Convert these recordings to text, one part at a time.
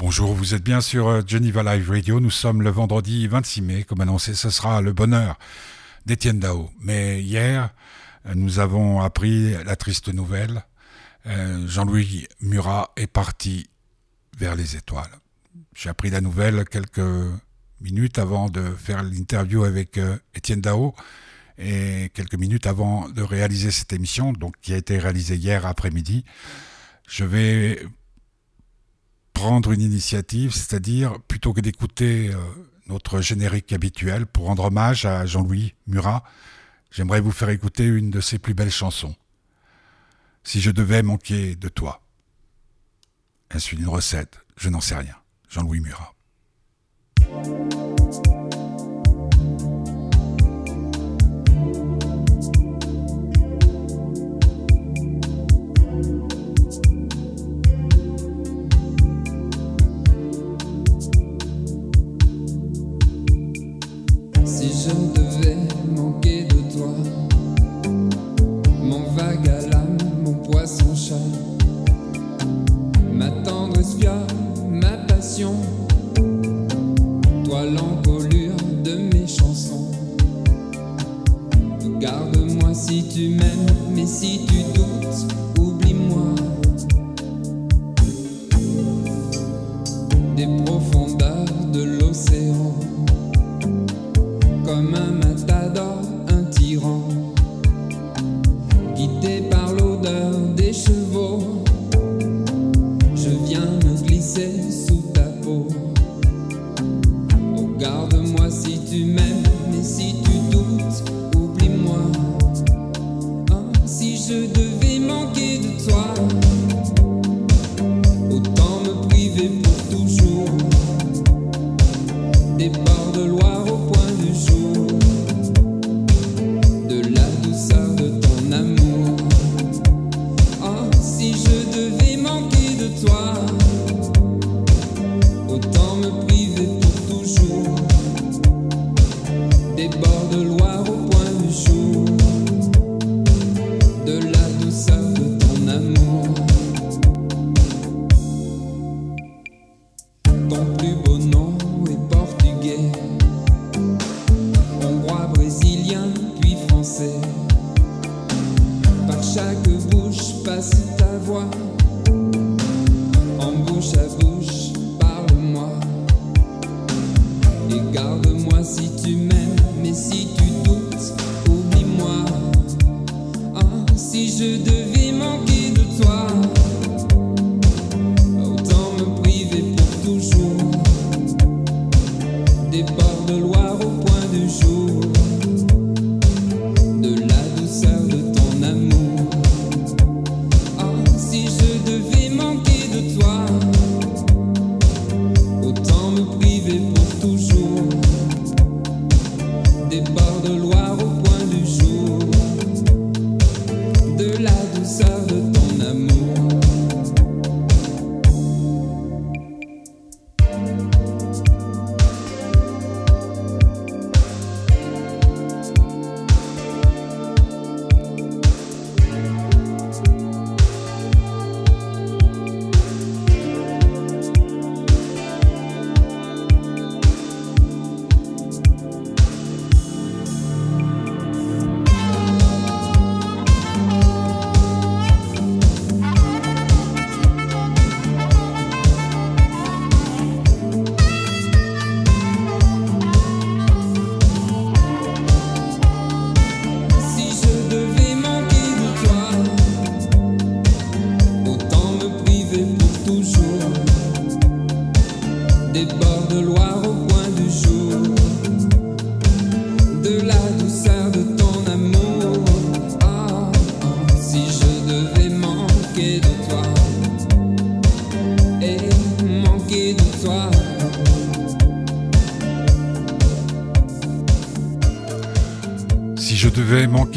Bonjour, vous êtes bien sur euh, Geneva Live Radio. Nous sommes le vendredi 26 mai. Comme annoncé, ce sera le bonheur d'Étienne Dao. Mais hier, euh, nous avons appris la triste nouvelle. Euh, Jean-Louis Murat est parti vers les étoiles. J'ai appris la nouvelle quelques minutes avant de faire l'interview avec Étienne Dao et quelques minutes avant de réaliser cette émission, donc qui a été réalisée hier après-midi. Je vais prendre une initiative, c'est-à-dire plutôt que d'écouter euh, notre générique habituel pour rendre hommage à Jean-Louis Murat, j'aimerais vous faire écouter une de ses plus belles chansons. Si je devais manquer de toi. Est-ce une recette? Je n'en sais rien. Jean-Louis Murat.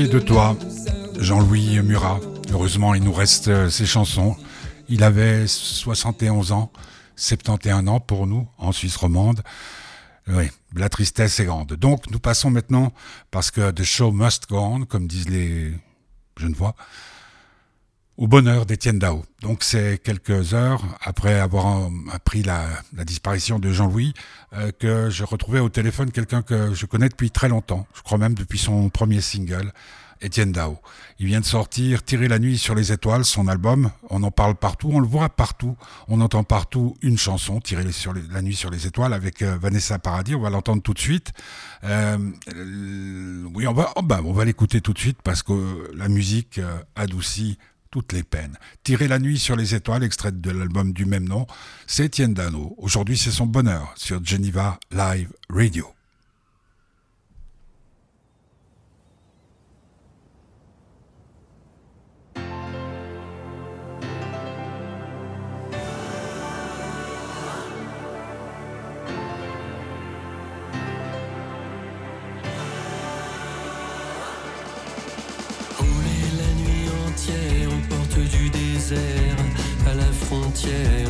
De toi, Jean-Louis Murat. Heureusement, il nous reste euh, ses chansons. Il avait 71 ans, 71 ans pour nous, en Suisse romande. Oui, la tristesse est grande. Donc, nous passons maintenant, parce que the show must go on, comme disent les jeunes voix, au bonheur d'Étienne Dao. Donc c'est quelques heures après avoir appris la, disparition de Jean-Louis euh, que je retrouvais au téléphone quelqu'un que je connais depuis très longtemps, je crois même depuis son premier single, Étienne Dao. Il vient de sortir Tirer la nuit sur les étoiles, son album. On en parle partout, on le voit partout, on entend partout une chanson, Tirer la nuit sur les étoiles, avec euh, Vanessa Paradis. On va l'entendre tout de suite. Euh, oui, on va, oh, bah, on va l'écouter tout de suite parce que la musique adoucit toutes les peines. Tirer la nuit sur les étoiles, extraite de l'album du même nom, c'est Étienne Dano. Aujourd'hui, c'est son bonheur sur Geneva Live Radio. À la frontière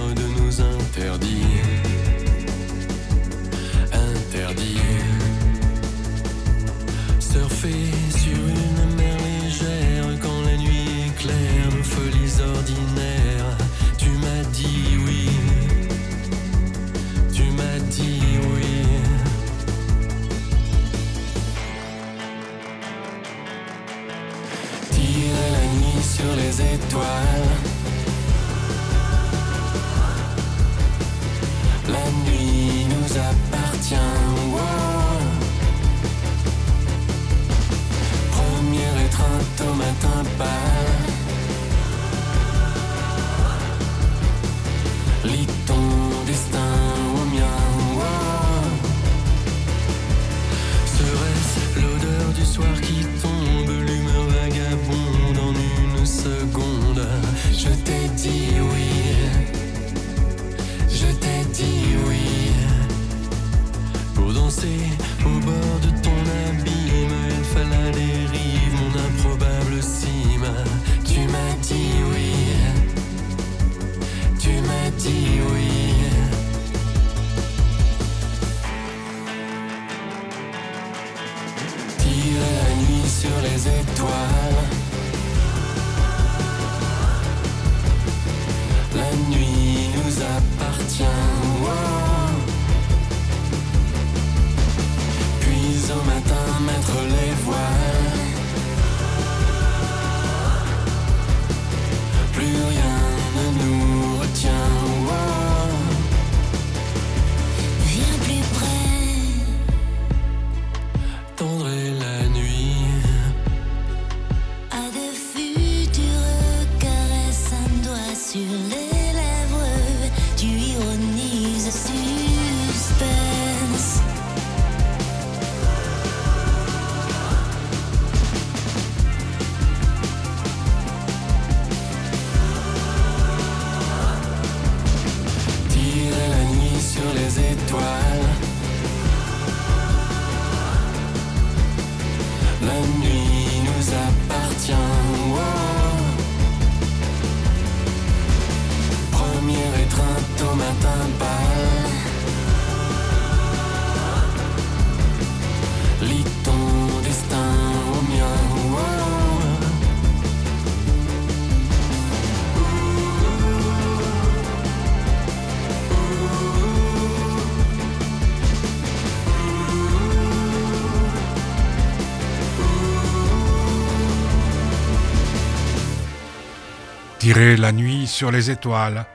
Tirer la nuit sur les étoiles.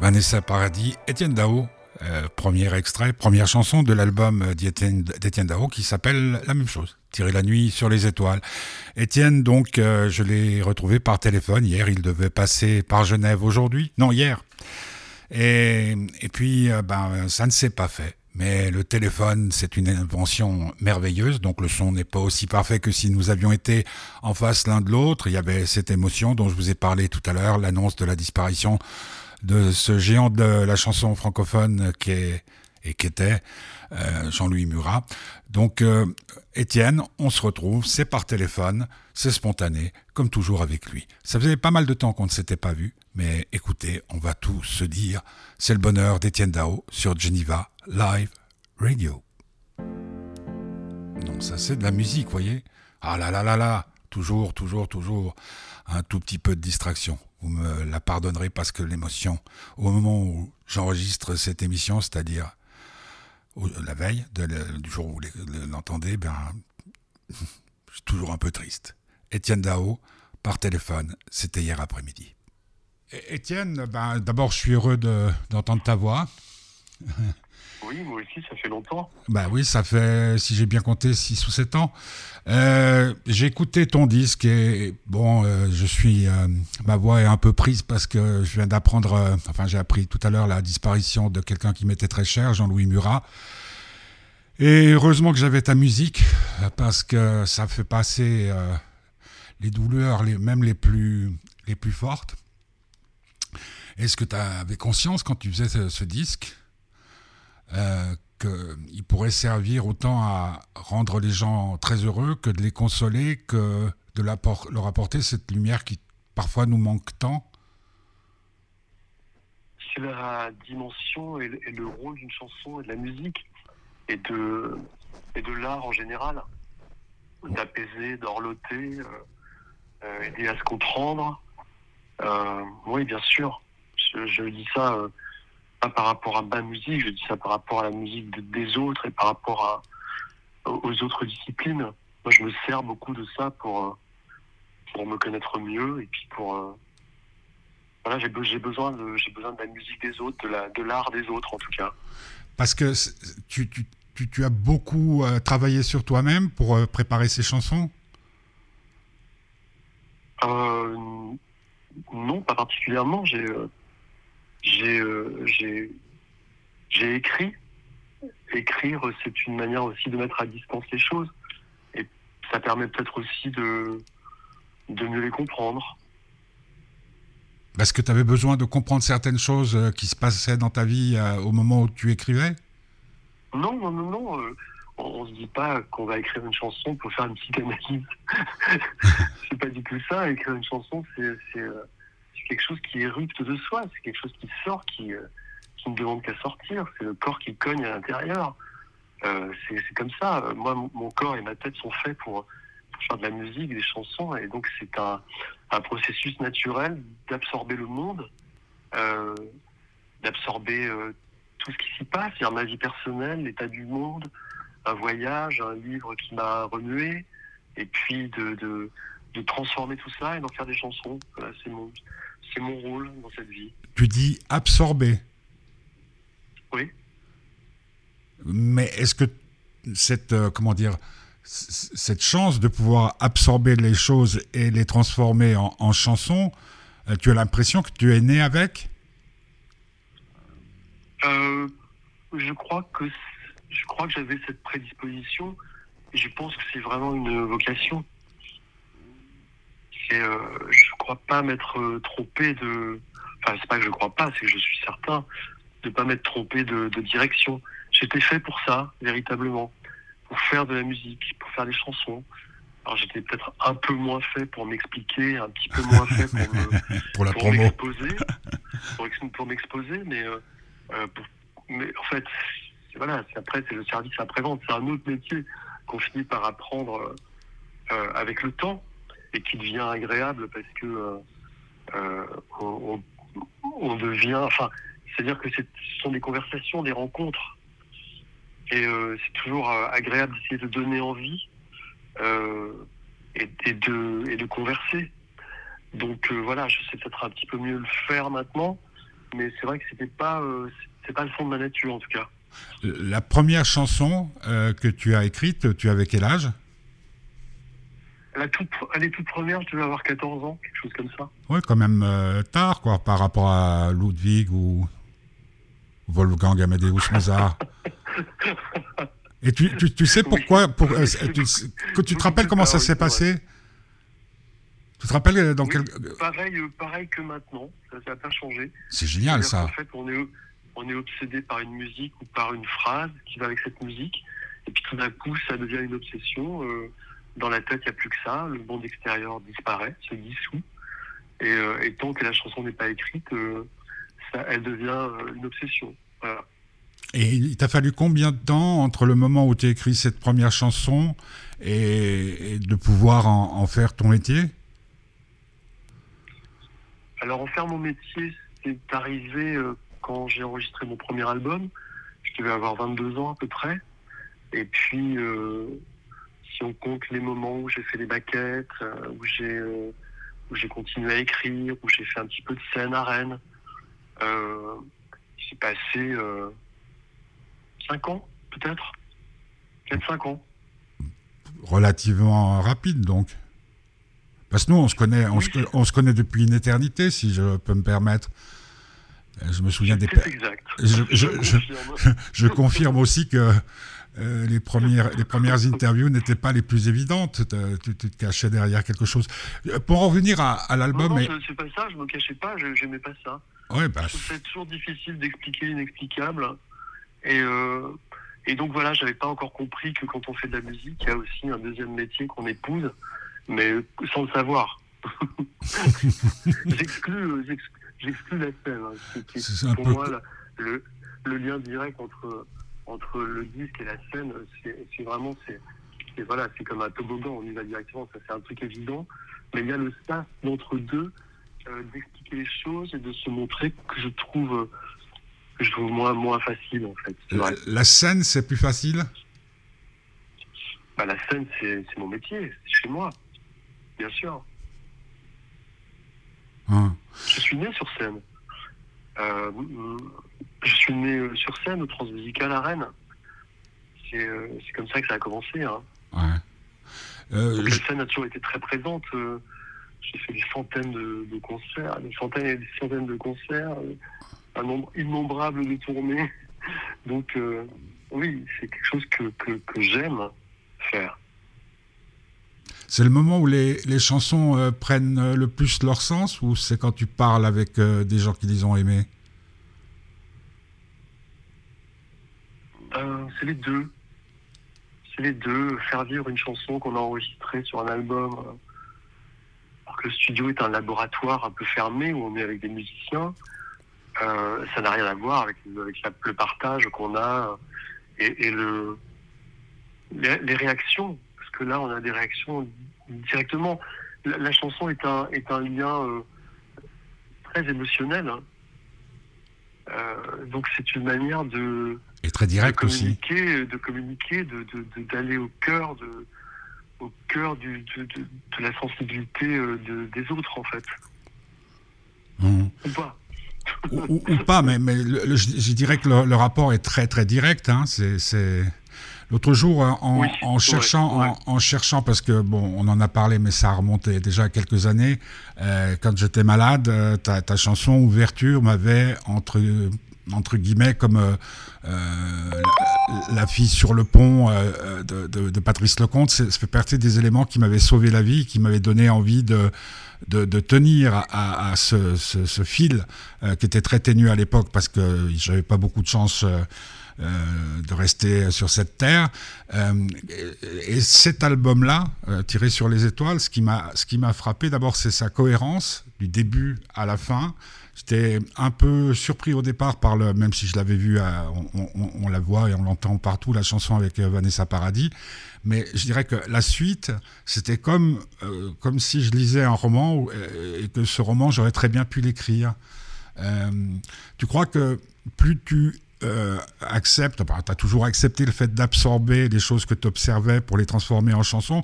Vanessa Paradis, Étienne Dao, euh, premier extrait, première chanson de l'album d'Étienne Dao qui s'appelle la même chose, Tirer la nuit sur les étoiles. Étienne, donc, euh, je l'ai retrouvé par téléphone hier, il devait passer par Genève aujourd'hui, non hier. Et, et puis, euh, ben, ça ne s'est pas fait. Mais le téléphone, c'est une invention merveilleuse, donc le son n'est pas aussi parfait que si nous avions été en face l'un de l'autre. Il y avait cette émotion dont je vous ai parlé tout à l'heure, l'annonce de la disparition de ce géant de la chanson francophone qui est et qui était euh, Jean-Louis Murat. Donc, euh, Étienne, on se retrouve, c'est par téléphone, c'est spontané, comme toujours avec lui. Ça faisait pas mal de temps qu'on ne s'était pas vu, mais écoutez, on va tout se dire. C'est le bonheur d'Étienne Dao sur Geneva Live Radio. Non, ça c'est de la musique, voyez. Ah là là là là, toujours, toujours, toujours un tout petit peu de distraction. Vous me la pardonnerez parce que l'émotion, au moment où j'enregistre cette émission, c'est-à-dire la veille du jour où vous l'entendez, ben, je suis toujours un peu triste. Étienne Dao, par téléphone, c'était hier après-midi. Étienne, ben, d'abord, je suis heureux d'entendre ta voix. Oui, moi aussi, ça fait longtemps. Bah oui, ça fait, si j'ai bien compté, 6 ou 7 ans. Euh, j'ai écouté ton disque et bon, euh, je suis, euh, ma voix est un peu prise parce que je viens d'apprendre, enfin j'ai appris tout à l'heure la disparition de quelqu'un qui m'était très cher, Jean-Louis Murat. Et heureusement que j'avais ta musique parce que ça fait passer les douleurs, les, même les plus, les plus fortes. Est-ce que tu avais conscience quand tu faisais ce disque euh, qu'il pourrait servir autant à rendre les gens très heureux que de les consoler, que de leur apporter cette lumière qui parfois nous manque tant? C'est la dimension et le rôle d'une chanson et de la musique et de, l'art en général. D'apaiser, d'orloter, euh, euh, aider à se comprendre. oui, bien sûr. Je, je dis ça par rapport à ma musique, je dis ça par rapport à la musique des autres et par rapport à, aux autres disciplines. Moi, je me sers beaucoup de ça pour, euh, pour me connaître mieux et puis pour. Euh, voilà, j'ai besoin, de, besoin de la musique des autres, de l'art des autres en tout cas. Parce que tu, tu, tu, as beaucoup euh, travaillé sur toi-même pour préparer ces chansons? Non, pas particulièrement. J'ai euh, j'ai j'ai écrit. Écrire, c'est une manière aussi de mettre à distance les choses. Et ça permet peut-être aussi de, de mieux les comprendre. Parce que tu avais besoin de comprendre certaines choses euh, qui se passaient dans ta vie euh, au moment où tu écrivais? Non, non, non, non. on, ne se dit pas qu'on va écrire une chanson pour faire une psychanalyse. c'est pas du tout ça. Écrire une chanson, c'est quelque chose qui érupte de soi, c'est quelque chose qui sort, qui, euh, qui ne demande qu'à sortir, c'est le corps qui cogne à l'intérieur. Euh, c'est comme ça. Moi, mon corps et ma tête sont faits pour, faire de la musique, des chansons, et donc c'est un, un, processus naturel d'absorber le monde, euh, d'absorber tout ce qui s'y passe, c'est-à-dire ma vie personnelle, l'état du monde, un voyage, un livre qui m'a remué, et puis de, de, de, transformer tout ça et d'en faire des chansons. c'est mon, c'est mon rôle dans cette vie. Tu dis absorber. Oui. Mais est-ce que cette, euh, comment dire, cette chance de pouvoir absorber les choses et les transformer en, chansons, euh, tu as l'impression que tu es né avec? Euh, Je crois que je crois que j'avais cette prédisposition et je pense que c'est vraiment une vocation. C'est crois pas m'être euh, trompé de. Enfin, c'est pas que je crois pas, c'est que je suis certain de pas m'être trompé de, direction. J'étais fait pour ça, véritablement, pour faire de la musique, pour faire des chansons. Alors j'étais peut-être un peu moins fait pour m'expliquer, un petit peu moins fait pour me pour la pour m'exposer, pour, m'exposer, mais, euh, euh, mais en fait, voilà, après c'est le service après-vente, c'est un autre métier qu'on finit par apprendre avec le temps et qui devient agréable parce que euh, euh, on, devient, enfin, c'est-à-dire que ce sont des conversations, des rencontres, et euh, c'est toujours agréable d'essayer de donner envie et, de, converser. Donc voilà, je sais peut-être un petit peu mieux le faire maintenant, mais c'est vrai que c'était pas, c'est pas le fond de ma nature en tout cas. La première chanson que tu as écrite, tu avais quel âge? La toute, elle est toute première, je devais avoir 14 ans, quelque chose comme ça. Oui, quand même euh, tard, quoi, par rapport à Ludwig ou Wolfgang Amadeus Mozart. Et tu, tu, sais pourquoi pour, euh, tu, que tu te rappelles comment ça s'est passé? Tu te rappelles euh, dans quel... Pareil, pareil que maintenant, ça n'a pas changé. C'est génial ça. En fait, on est, on est obsédé par une musique ou par une phrase qui va avec cette musique, et puis tout d'un coup, ça devient une obsession dans la tête, il n'y a plus que ça. Le monde extérieur disparaît, se dissout. Et, euh, tant que la chanson n'est pas écrite, euh, ça, elle devient euh, une obsession. Et il t'a fallu combien de temps entre le moment où tu as écrit cette première chanson et, et de pouvoir en, en faire ton métier? Alors, en faire mon métier, c'est arrivé quand j'ai enregistré mon premier album. Je devais avoir 22 ans à peu près. Et puis, euh, si on compte les moments où j'ai fait des maquettes, euh, où j'ai euh, où j'ai continué à écrire, où j'ai fait un petit peu de scène à Rennes, j'ai passé euh, 5 ans, peut-être? Peut-être 5 ans. Relativement rapide donc. Parce que nous, on se connaît, on, Oui, se, c'est- on se connaît depuis une éternité, si je peux me permettre. Je me souviens des. Exact. Je- je- je- confirme. Je confirme aussi que euh, les, premières, les premières interviews n'étaient pas les plus évidentes. Euh, Tu, tu te cachais derrière quelque chose. Euh, Pour en revenir à, à Non, l'album, non, et- je- c'est pas ça, je me cachais pas, je j'aimais pas ça. ouais, bah, ça toujours difficile d'expliquer l'inexplicable. Et, euh, et donc voilà, j'avais pas encore compris que quand on fait de la musique, il y a aussi un deuxième métier qu'on épouse, mais sans le savoir. J'exclus j'ex- j'exclus la scène. hein, qui- qui C'est pour peu moi la- le, le lien direct entre, entre le disque et la scène, c'est vraiment c'est voilà, c'est comme un toboggan, on y va directement, ça c'est un truc évident. Mais il y a le sas d'entre deux, euh, d'expliquer les choses et de se montrer que je trouve que je trouve moins moins facile en fait. La, scène, c'est plus facile? Bah, la scène c'est mon métier, c'est chez moi, bien sûr. Hein. Je suis né sur scène. Euh, je suis né euh, sur scène au Transmusical à Rennes. C'est euh, comme ça que ça a commencé. Hein. Ouais. Euh, Donc, je- la scène a toujours été très présente. J'ai fait des centaines de, de concerts, des centaines et des centaines de concerts, un nombre innombrable de tournées. Donc euh, oui, c'est quelque chose que, que, que j'aime faire. c'est le moment où les, les chansons euh, prennent le plus leur sens ou c'est quand tu parles avec euh, des gens qui les ont aimés Euh, c'est les deux. C'est les deux. Faire vivre une chanson qu'on a enregistrée sur un album. euh, alors que le studio est un laboratoire un peu fermé où on est avec des musiciens. euh, ça n'a rien à voir avec, le- partage qu'on a euh, et, et le, les, réactions. Parce que là, on a des réactions directement. La, chanson est un, lien très émotionnel. hein. Donc c'est une manière de, Et très direct de aussi. de communiquer, de de- de- d'aller au cœur de au cœur du, de, de- de la sensibilité euh, de- des autres en fait. Hum. Ou pas. ou, ou- ou pas, mais, mais le- le- je, je dirais que le, le rapport est très très direct. Hein. C'est, L'autre jour, euh, en, Oui, en ouais, cherchant, ouais. En, en cherchant, parce que bon, on en a parlé, mais ça remontait déjà à quelques années. euh, quand j'étais malade, euh, ta, ta chanson Ouverture m'avait entre entre guillemets comme euh, euh, la, fille sur le pont euh, de, Patrice Lecomte. Ça fait partie des éléments qui m'avaient sauvé la vie, qui m'avaient donné envie de de, tenir à, ce, fil qui était très ténu à l'époque parce que j'avais pas beaucoup de chance de rester sur cette terre. Et, et cet album-là, tiré sur les étoiles, ce qui m'a frappé d'abord, c'est sa cohérence du début à la fin. J'étais un peu surpris au départ par le, même si je l'avais vu, à- on, la voit et on l'entend partout, la chanson avec euh, Vanessa Paradis. Mais je dirais que la suite, c'était comme, euh, comme si je lisais un roman euh, et que ce roman, j'aurais très bien pu l'écrire. Euh, tu crois que plus tu euh, acceptes, tu as toujours accepté le fait d'absorber les choses que tu observais pour les transformer en chansons,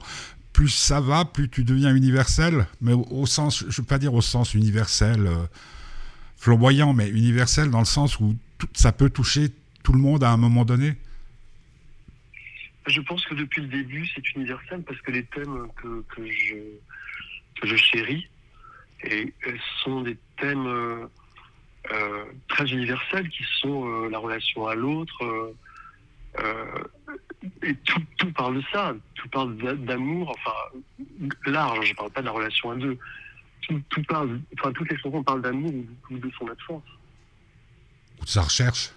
plus ça va, plus tu deviens universel, mais au, sens, je ne veux pas dire au sens universel, euh, flamboyant, mais universel dans le sens où tout- ça peut toucher tout le monde à un moment donné? Je pense que depuis le début, c'est universel parce que les thèmes que, que je, que je chéris et, euh, sont des thèmes euh, euh, très universels qui sont la relation à l'autre. et tout, tout parle de ça, tout parle d'a- d'amour, enfin large, je parle pas de la relation à deux. Tout, tout parle, enfin toutes les chansons parlent d'amour ou de son absence. Ou de sa recherche,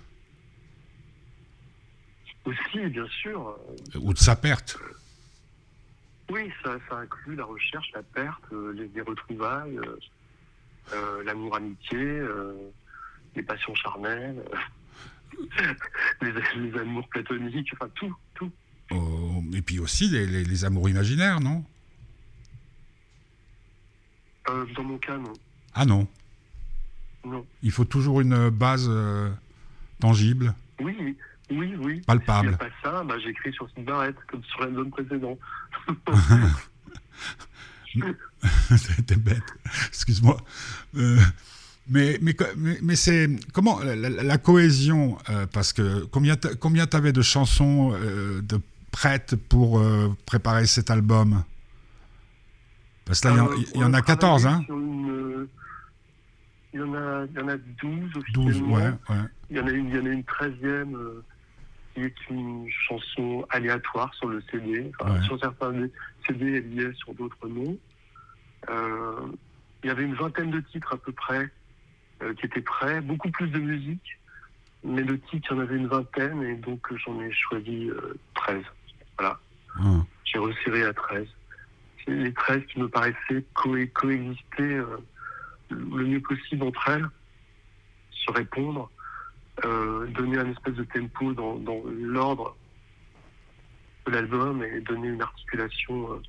Aussi, bien sûr, ou de sa perte. Oui, ça, ça inclut la recherche, la perte, euh, les, les retrouvailles, euh, euh, l'amour-amitié, euh, les passions charnelles. euh. les, les amours platoniques, enfin tout, tout. Oh, et puis aussi les, les- les amours imaginaires, non? Euh, dans mon cas, non. Ah non, Non. il faut toujours une base euh, tangible, Oui, oui, oui, palpable. S'il n'y a pas ça, bah, j'écris sur une barrette, comme sur l'album précédent. T'es bête, excuse-moi. Euh, mais mais, mais, mais c'est comment la, la- la cohésion euh, parce que combien combien t'avais de chansons euh, de prêtes pour préparer cet album? Parce que là il y en- Euh, il y, on en a 14 hein une, euh, Il y en a, il y en a 12 12 officiellement. ouais ouais Il y en a une, il y en a une treizième euh, qui est une chanson aléatoire sur le CD. Enfin, Ouais. Sur certains CD, elle y est, sur d'autres non. Euh, il y avait une vingtaine de titres à peu près euh, qui étaient prêts, beaucoup plus de musique, mais de titres, il y en avait une vingtaine et donc euh, j'en ai choisi euh, 13. Voilà, Hum. j'ai resserré à 13. Les 13 qui me paraissaient coexister euh, le mieux possible entre elles, se répondre, euh, donner un espèce de tempo dans, dans l'ordre de l'album et donner une articulation euh,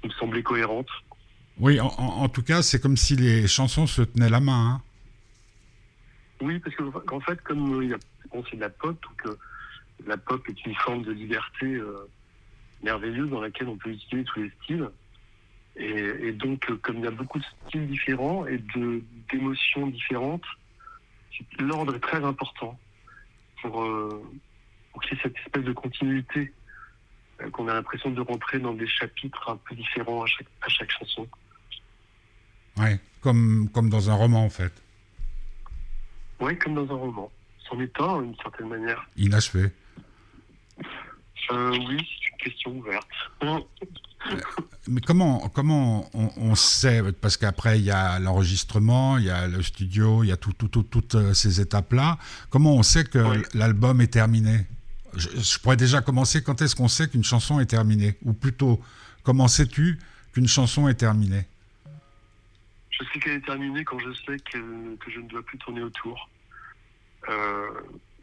qui me semblait cohérente. Oui, en, tout cas, c'est comme si les chansons se tenaient la main. hein. Oui, parce que en fait, comme euh, il y a, bon, c'est de la pop, donc la pop est une forme de liberté merveilleuse dans laquelle on peut utiliser tous les styles. Et, et donc, euh, comme il y a beaucoup de styles différents et de d'émotions différentes, l'ordre est très important pour, euh, pour qu'il y ait cette espèce de continuité, euh, qu'on a l'impression de rentrer dans des chapitres un peu différents à chaque, à chaque chanson. Ouais, comme, comme dans un roman, en fait. Oui, comme dans un roman. C'en est un, d'une certaine manière. Inachevé. Euh, oui, une question ouverte. Mais comment, comment on, on sait Parce qu'après, il y a l'enregistrement, il y a le studio, il y a tout, tout, tout- toutes euh, ces étapes-là. Comment on sait que Oui. l'album est terminé? Je, je pourrais déjà commencer. Quand est-ce qu'on sait qu'une chanson est terminée? Ou plutôt, comment sais-tu qu'une chanson est terminée? Je sais qu'elle est terminée quand je sais que, que je ne dois plus tourner autour. Euh,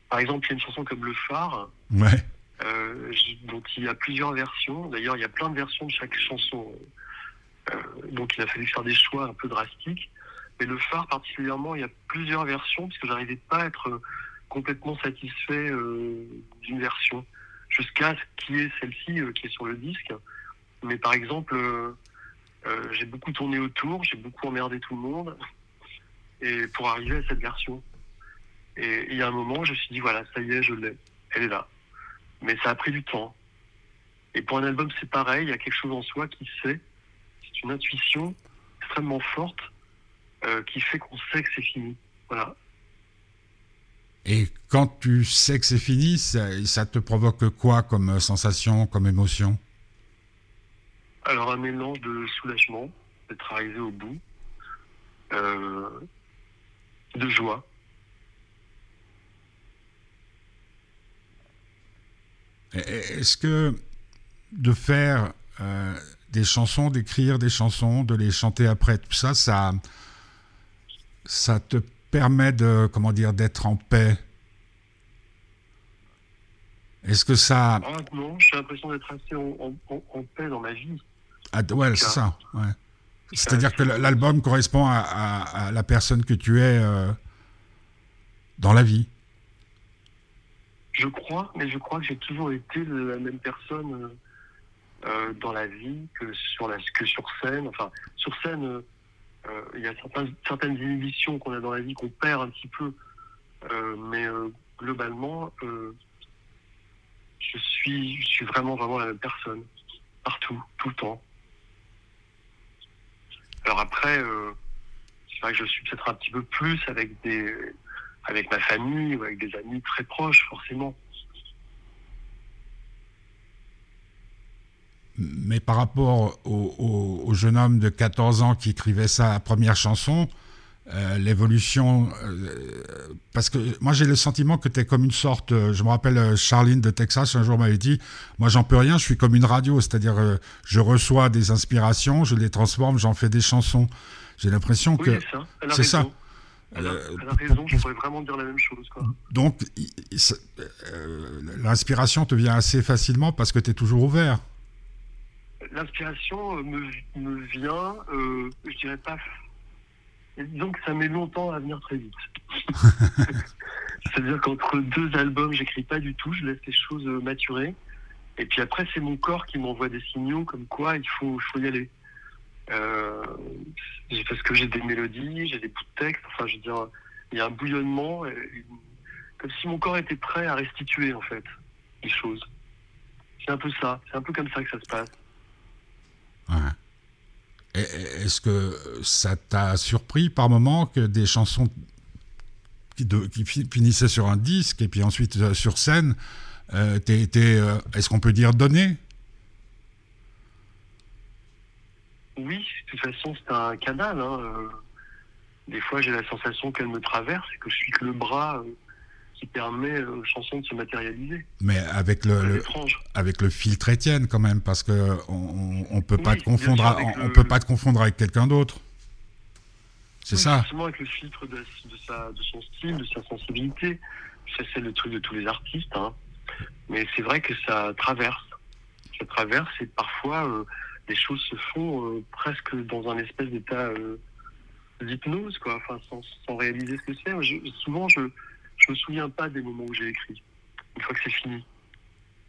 par exemple, il y a une chanson comme Le Phare, Ouais. Euh, dont il y a plusieurs versions. D'ailleurs, il y a plein de versions de chaque chanson. Euh, donc, il a fallu faire des choix un peu drastiques. Mais Le Phare, particulièrement, il y a plusieurs versions, parce que j'arrivais pas à être euh, complètement satisfait euh, d'une version, jusqu'à ce qui est celle-ci, euh, qui est sur le disque. Mais par exemple, j'ai beaucoup tourné autour, j'ai beaucoup emmerdé tout le monde, et pour arriver à cette version. Et il y a un moment, je me suis dit, voilà, ça y est, je l'ai, elle est là. Mais ça a pris du temps. Et pour un album, c'est pareil, il y a quelque chose en soi qui sait, c'est une intuition extrêmement forte euh, qui fait qu'on sait que c'est fini. Voilà. Et quand tu sais que c'est fini, ça, ça te provoque quoi comme sensation, comme émotion? Alors un mélange de soulagement d'être arrivé au bout, euh, de joie. Et- et Est-ce que de faire euh, des chansons, d'écrire des chansons, de les chanter après, tout ça, ça, ça te permet de, comment dire, d'être en paix? Est-ce que ça... Ah, non, j'ai l'impression d'être assez en, en- en- en paix dans ma vie. Ah, ouais, c'est ça. ouais. C'est-à-dire que l'album correspond à, à- à la personne que tu es euh, dans la vie. Je crois, mais je crois que j'ai toujours été la même personne euh, euh, dans la vie que sur, scène. Enfin, sur scène, euh, il y a certaines inhibitions qu'on a dans la vie qu'on perd un petit peu. Mais globalement, je, suis, vraiment, vraiment la même personne. Partout, tout le temps. Alors après, c'est vrai que je suis peut-être un petit peu plus avec des avec ma famille ou avec des amis très proches, forcément. Mais par rapport au, au- au jeune homme de 14 ans qui écrivait sa première chanson, euh, l'évolution... euh, parce que moi j'ai le sentiment que tu es comme une sorte... euh, je me rappelle Charline de Texas un jour m'avait dit, moi j'en peux rien, je suis comme une radio, c'est-à-dire je reçois des inspirations, je les transforme, j'en fais des chansons. J'ai l'impression Oui, que... c'est ça. Elle a raison. Elle a, elle a raison, je pourrais vraiment dire la même chose. Quoi. Donc, euh, l'inspiration te vient assez facilement parce que tu es toujours ouvert. L'inspiration euh, me, me vient, euh, je dirais pas. Disons que ça met longtemps à venir très vite. C'est-à-dire qu'entre deux albums, j'écris pas du tout, je laisse les choses maturer. Et puis après, c'est mon corps qui m'envoie des signaux comme quoi il faut, il faut y aller. Euh, parce que j'ai des mélodies, j'ai des bouts de texte, enfin, je veux dire, il y a un bouillonnement, comme si mon corps était prêt à restituer, en fait, les choses. C'est un peu ça, c'est un peu comme ça que ça se passe. Est-ce que ça t'a surpris par moment que des chansons qui, finissaient sur un disque et puis ensuite euh, sur scène euh, t'aient été, euh, est-ce qu'on peut dire, données Oui, de toute façon, c'est un canal. hein, euh. Des fois, j'ai la sensation qu'elle me traverse et que je suis que le bras euh, qui permet euh, aux chansons de se matérialiser. Mais avec le, le- avec le filtre Étienne quand même, parce que on, on, peut pas te confondre, à- avec on, on le- peut pas te confondre avec quelqu'un d'autre. C'est Oui, ça. Forcément, avec le filtre de, de, sa, de son style, de sa sensibilité. Ça, c'est le truc de tous les artistes. hein. Mais c'est vrai que ça traverse. Ça traverse et parfois, euh, les choses se font euh, presque dans un espèce d'état euh, d'hypnose, quoi. Enfin, sans, sans réaliser ce que c'est. Je- Souvent, je je me souviens pas des moments où j'ai écrit. Une fois que c'est fini,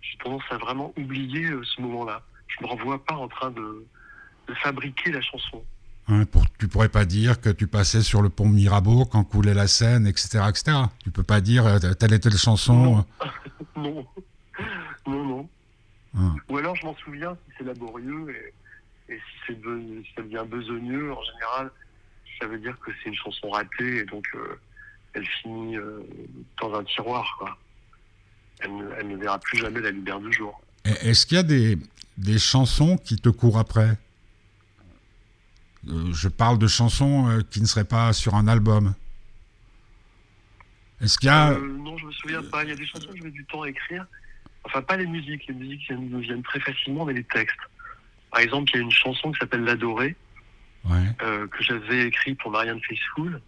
j'ai tendance à vraiment oublier euh, ce moment-là. Je me revois pas en train de, de fabriquer la chanson. Hein, pour, tu pourrais pas dire que tu passais sur le pont Mirabeau quand coulait la Seine, etc., etc. Tu peux pas dire euh, telle et telle chanson. Non. Non, non, non. Ou alors je m'en souviens si c'est laborieux et, et si, c'est be- si ça devient besogneux, en général, ça veut dire que c'est une chanson ratée et donc euh, elle finit euh, dans un tiroir. Quoi. Elle, ne, elle ne verra plus jamais la lumière du jour. Est-ce qu'il y a des, des chansons qui te courent après? Euh, Je parle de chansons qui ne seraient pas sur un album. Est-ce qu'il y a... Non, je me souviens pas. Il y a des chansons que je mets du temps à écrire. Enfin, pas les musiques. Les musiques me viennent très facilement, mais les textes. Par exemple, il y a une chanson qui s'appelle L'Adoré. Ouais. euh, que j'avais écrit pour Marianne Faithfull.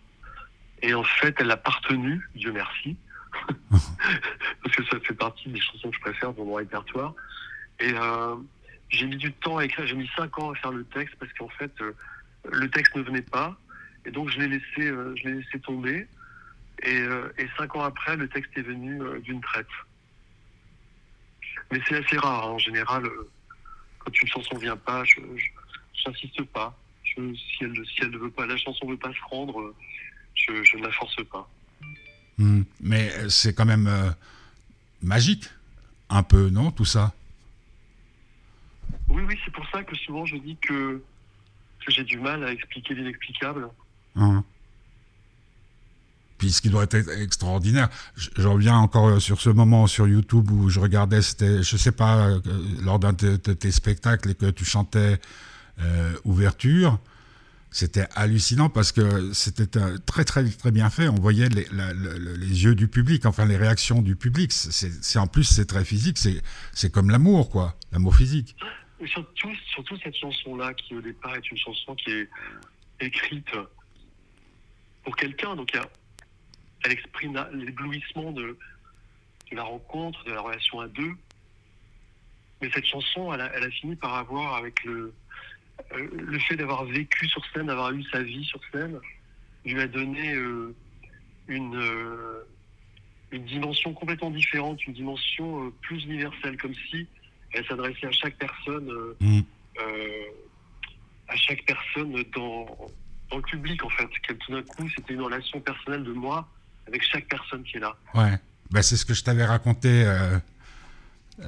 Et en fait, elle a partenu, Dieu merci, parce que ça fait partie des chansons que je préfère dans mon répertoire. Et euh, j'ai mis du temps à écrire, j'ai mis cinq ans à faire le texte parce qu'en fait, euh, le texte ne venait pas. Et donc, je l'ai laissé, euh, je l'ai laissé tomber. Et, et cinq ans après, le texte est venu d'une traite. Mais c'est assez rare, hein. en général. euh, quand une chanson vient pas, je, j'insiste pas. Je- si elle si elle ne veut pas, la chanson veut pas se rendre, euh, je, je ne la force pas. Hmm. Mais euh, c'est quand même euh, magique, un peu, non, tout ça? Oui, oui, c'est pour ça que souvent je dis que, que j'ai du mal à expliquer l'inexplicable. Hein. Puis ce qui doit être extraordinaire, je, reviens encore euh, sur ce moment sur YouTube où je regardais, c'était, je sais pas, euh, lors d'un de, tes spectacles et que tu chantais euh, Ouverture, c'était hallucinant parce que c'était très très très bien fait. On voyait les, yeux du public, enfin les réactions du public. C'est, en plus c'est très physique, c'est, comme l'amour quoi, l'amour physique. Surtout, surtout cette chanson-là, qui au départ est une chanson qui est écrite pour quelqu'un. Donc, il y a- elle exprime l'éblouissement de, de la rencontre, de la relation à deux. Mais cette chanson, elle a, elle a fini par avoir, avec le, euh, le fait d'avoir vécu sur scène, d'avoir eu sa vie sur scène, lui a donné euh, une, euh, une dimension complètement différente, une dimension euh, plus universelle, comme si elle s'adressait à chaque personne, Mm. à chaque personne dans, dans le public en fait. Que tout d'un coup, c'était une relation personnelle de moi avec chaque personne qui est là. Ouais, ben, c'est ce que je t'avais raconté euh,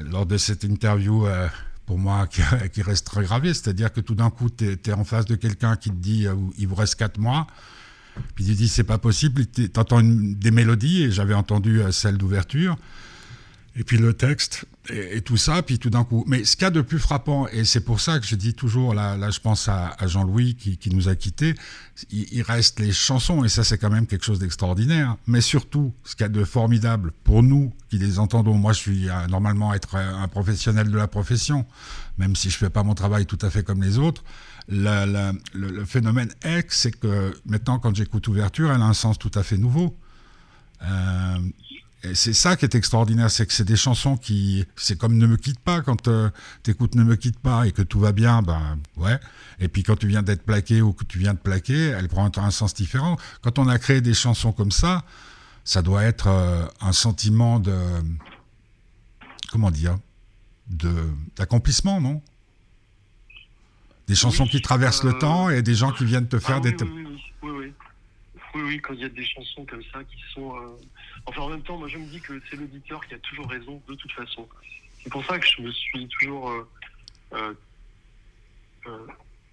lors de cette interview, euh, pour moi, qui, qui reste très gravée. C'est-à-dire que tout d'un coup, tu es, en face de quelqu'un qui te dit euh, il vous reste 4 mois. Puis tu dis c'est pas possible. Tu entends des mélodies, et j'avais entendu celle d'ouverture. Et puis le texte et, tout ça, puis tout d'un coup. Mais ce qu'il y a de plus frappant, et c'est pour ça que je dis toujours, là, là je pense à, Jean-Louis qui, nous a quittés, il, reste les chansons, et ça c'est quand même quelque chose d'extraordinaire. Mais surtout, ce qu'il y a de formidable pour nous qui les entendons, moi je suis euh, normalement être un professionnel de la profession, même si je fais pas mon travail tout à fait comme les autres, le, phénomène est, c'est que maintenant quand j'écoute Ouverture, elle a un sens tout à fait nouveau. Euh, c'est ça qui est extraordinaire, c'est que c'est des chansons qui, c'est comme Ne me quitte pas quand euh, tu écoutes Ne me quitte pas et que tout va bien, ben ouais. Et puis quand tu viens d'être plaqué ou que tu viens de plaquer, elle prend un, sens différent. Quand on a créé des chansons comme ça, ça doit être euh, un sentiment de, comment dire, de d'accomplissement, non? Des chansons qui traversent le euh, temps et des gens qui viennent te faire ah des. oui, oui, oui, oui, quand il y a des chansons comme ça qui sont. Euh, enfin, en même temps, moi, je me dis que c'est l'auditeur qui a toujours raison, de toute façon. C'est pour ça que je me suis toujours euh, euh,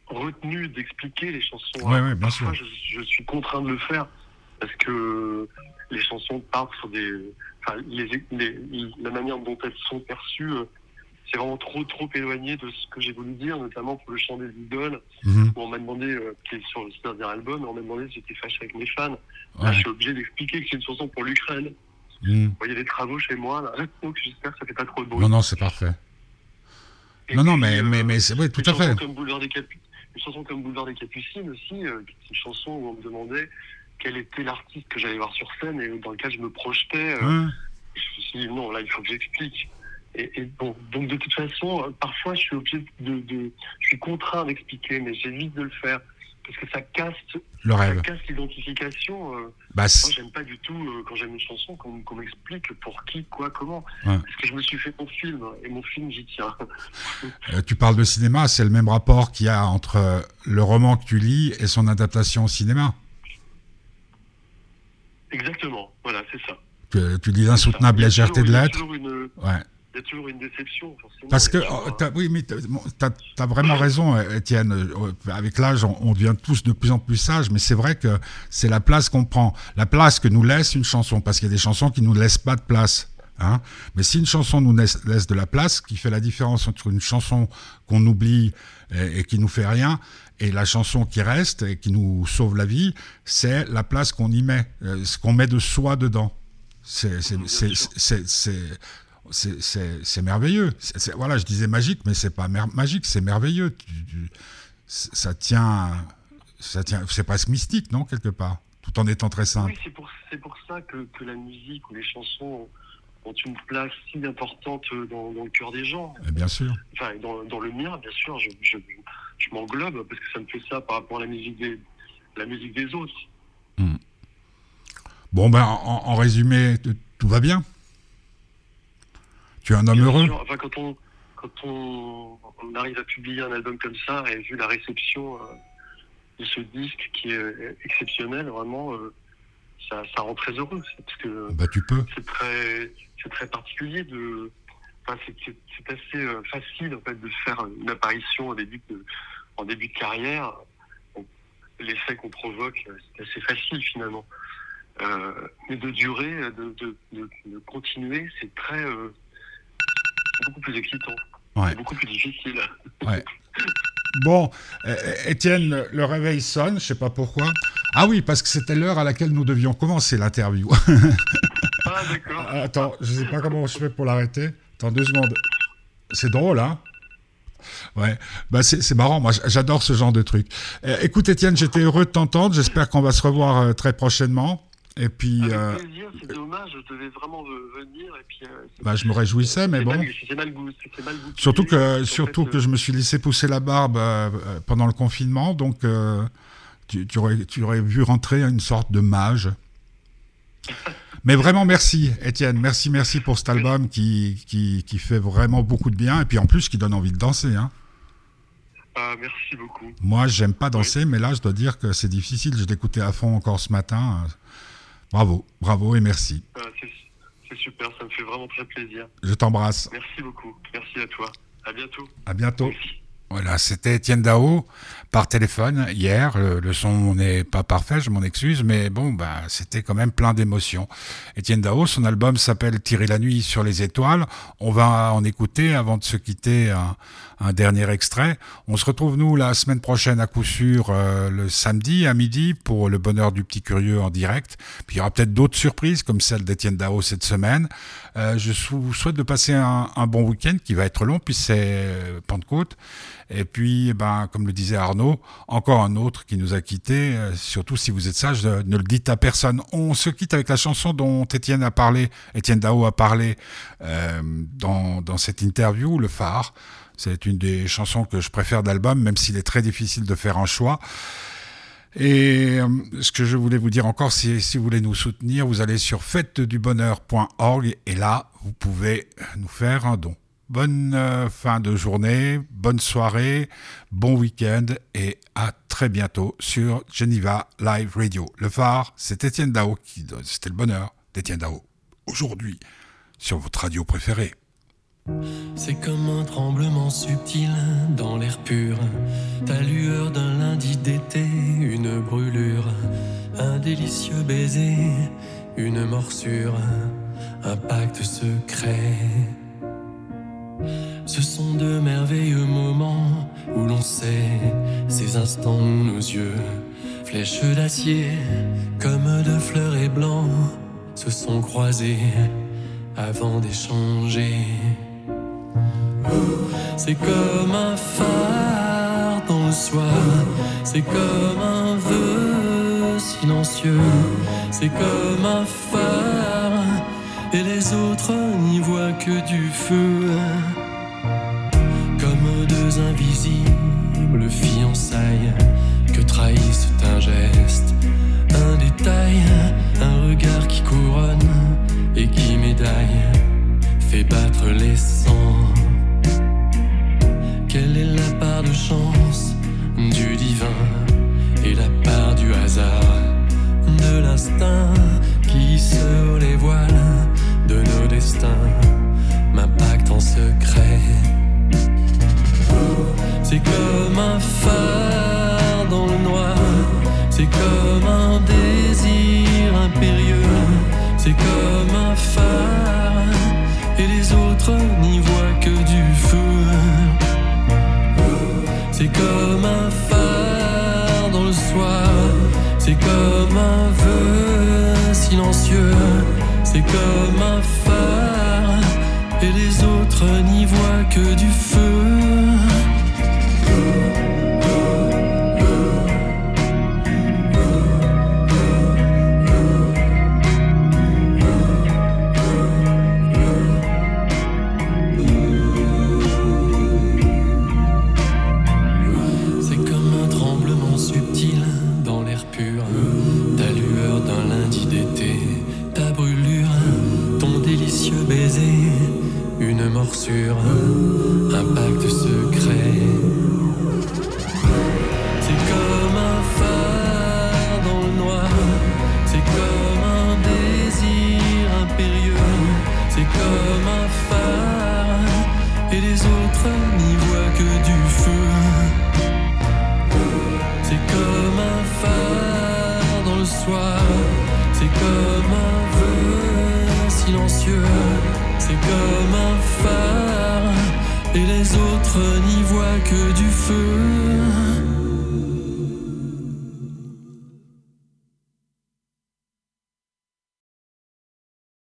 retenu d'expliquer les chansons. Oui, oui, bien sûr. Je, suis contraint de le faire parce que les chansons partent sur des. Enfin, la manière dont elles sont perçues c'est vraiment trop trop éloigné de ce que j'ai voulu dire, notamment pour le chant des idoles, mhm. où on m'a demandé, euh, qui est sur le dernier album, on m'a demandé si j'étais fâché avec mes fans. Là, je suis obligé d'expliquer que c'est une chanson pour l'Ukraine. Il y a des travaux chez moi, là, donc j'espère que ça fait pas trop de bruit. Non, non, c'est parfait. non, non, mais, mais, mais c'est vrai, tout à fait. Comme Boulevard des une chanson comme Boulevard des Capucines aussi, euh, une chanson où on me demandait quel était l'artiste que j'allais voir sur scène et dans lequel je me projetais. Euh, Je me suis dit, non, là, il faut que j'explique. Et, bon, donc de toute façon, euh, parfois je suis obligé de, je suis contraint d'expliquer, mais j'évite de le faire parce que ça casse, le ça casse l'identification. Euh. Bah, moi, j'aime pas du tout euh, quand j'aime une chanson qu'on m'explique pour qui, quoi, comment. Parce que je me suis fait mon film et mon film, j'y tiens. tu parles de cinéma, c'est le même rapport qu'il y a entre le roman que tu lis et son adaptation au cinéma. Exactement, voilà, c'est ça. Tu, tu lis l'insoutenable légèreté de l'être. Ouais il y a toujours une déception, forcément. Parce que, oh, oui, mais tu as, vraiment raison, Étienne. Euh, avec l'âge, on, devient tous de plus en plus sages, mais c'est vrai que c'est la place qu'on prend, la place que nous laisse une chanson, parce qu'il y a des chansons qui ne nous laissent pas de place. Hein. Mais si une chanson nous laisse, de la place, qui fait la différence entre une chanson qu'on oublie et, qui nous fait rien, et la chanson qui reste et qui nous sauve la vie, c'est la place qu'on y met, euh, ce qu'on met de soi dedans. C'est c'est merveilleux. voilà, je disais magique, mais c'est pas magique, c'est merveilleux. ça tient, ça tient, c'est presque mystique, non, quelque part, tout en étant très simple. Oui, c'est pour, pour, ça que, que, la musique ou les chansons ont une place si importante dans, le cœur des gens. bien sûr. Enfin, dans, dans, le mien, bien sûr, je, je, je m'englobe parce que ça me fait ça par rapport à la musique des, la musique des autres. Hmm. Bon, ben, en résumé, tout va bien tu es un homme heureux enfin, quand, on, quand on, arrive à publier un album comme ça, et vu la réception euh, de ce disque qui est exceptionnel, vraiment, euh, ça, ça, rend très heureux. Parce que bah, tu peux. C'est très, très particulier de. Enfin, c'est assez euh, facile en fait de faire une apparition en début de, en début de carrière. L'effet qu'on provoque, c'est assez facile finalement. mais de durer, de, de, de continuer, c'est très, beaucoup plus excitant. Ouais. beaucoup plus difficile. Ouais. Bon, euh, Étienne, le réveil sonne, je sais pas pourquoi. Ah oui, parce que c'était l'heure à laquelle nous devions commencer l'interview. ah d'accord. Attends, je sais pas comment je fais pour l'arrêter. Attends deux secondes. C'est drôle, hein? Ouais, bah c'est marrant, moi j'adore ce genre de truc. Euh, écoute Étienne, j'étais heureux de t'entendre, j'espère qu'on va se revoir euh, très prochainement. Et puis. Avec euh, plaisir, c'est dommage, je devais vraiment venir. Et puis, euh, bah, je me réjouissais, mais bon. C'est mal, goût, mal Surtout que, surtout que je me suis laissé pousser la barbe euh, pendant le confinement, donc tu, tu, aurais, tu aurais vu rentrer une sorte de mage. Mais vraiment, merci, Étienne. Merci, merci pour cet album qui, qui, qui, fait vraiment beaucoup de bien et puis en plus qui donne envie de danser. Hein. Ah, merci beaucoup. Moi, j'aime pas danser, mais là, je dois dire que c'est difficile. Je l'écoutais à fond encore ce matin. Bravo, bravo et merci. Ah, c'est super, ça me fait vraiment très plaisir. Je t'embrasse. Merci beaucoup. Merci à toi. À bientôt. À bientôt. Voilà, c'était Étienne Dao par téléphone hier. Le, le son n'est pas parfait, je m'en excuse, mais bon, bah, c'était quand même plein d'émotions. Étienne Dao, son album s'appelle Tirer la nuit sur les étoiles. On va en écouter avant de se quitter un, un dernier extrait. On se retrouve nous la semaine prochaine à coup sûr euh, le samedi à midi pour le bonheur du petit curieux en direct. Puis il y aura peut-être d'autres surprises comme celle d'Étienne Dao cette semaine. Euh, je vous souhaite de passer un, bon week-end qui va être long puis c'est euh, Pentecôte. Et puis, ben, comme le disait Arnaud, encore un autre qui nous a quittés. Euh, surtout si vous êtes sage, ne, ne le dites à personne. On se quitte avec la chanson dont Étienne a parlé, Étienne Dao a parlé euh, dans, dans cette interview, Le Phare. C'est une des chansons que je préfère d'album, même s'il est très difficile de faire un choix. Et euh, ce que je voulais vous dire encore, c'est si vous voulez nous soutenir, vous allez sur fêtedubonheur.org et là, vous pouvez nous faire un don. Bonne euh, fin de journée, bonne soirée, bon week-end et à très bientôt sur Geneva Live Radio. Le phare, c'est Étienne Dao qui c'était le bonheur d'Étienne Dao. Aujourd'hui, sur votre radio préférée. C'est comme un tremblement subtil dans l'air pur, ta lueur d'un lundi d'été, une brûlure, un délicieux baiser, une morsure, un pacte secret. Ce sont de merveilleux moments où l'on sait ces instants où nos yeux, flèches d'acier, comme de fleurs et blancs, se sont croisés avant d'échanger. C'est comme un phare dans le soir, c'est comme un vœu silencieux, c'est comme un phare, et les autres n'y voient que du feu. Comme deux invisibles fiançailles que trahissent un geste, un détail, un regard qui couronne et qui médaille, fait battre les secret. C'est comme que du feu.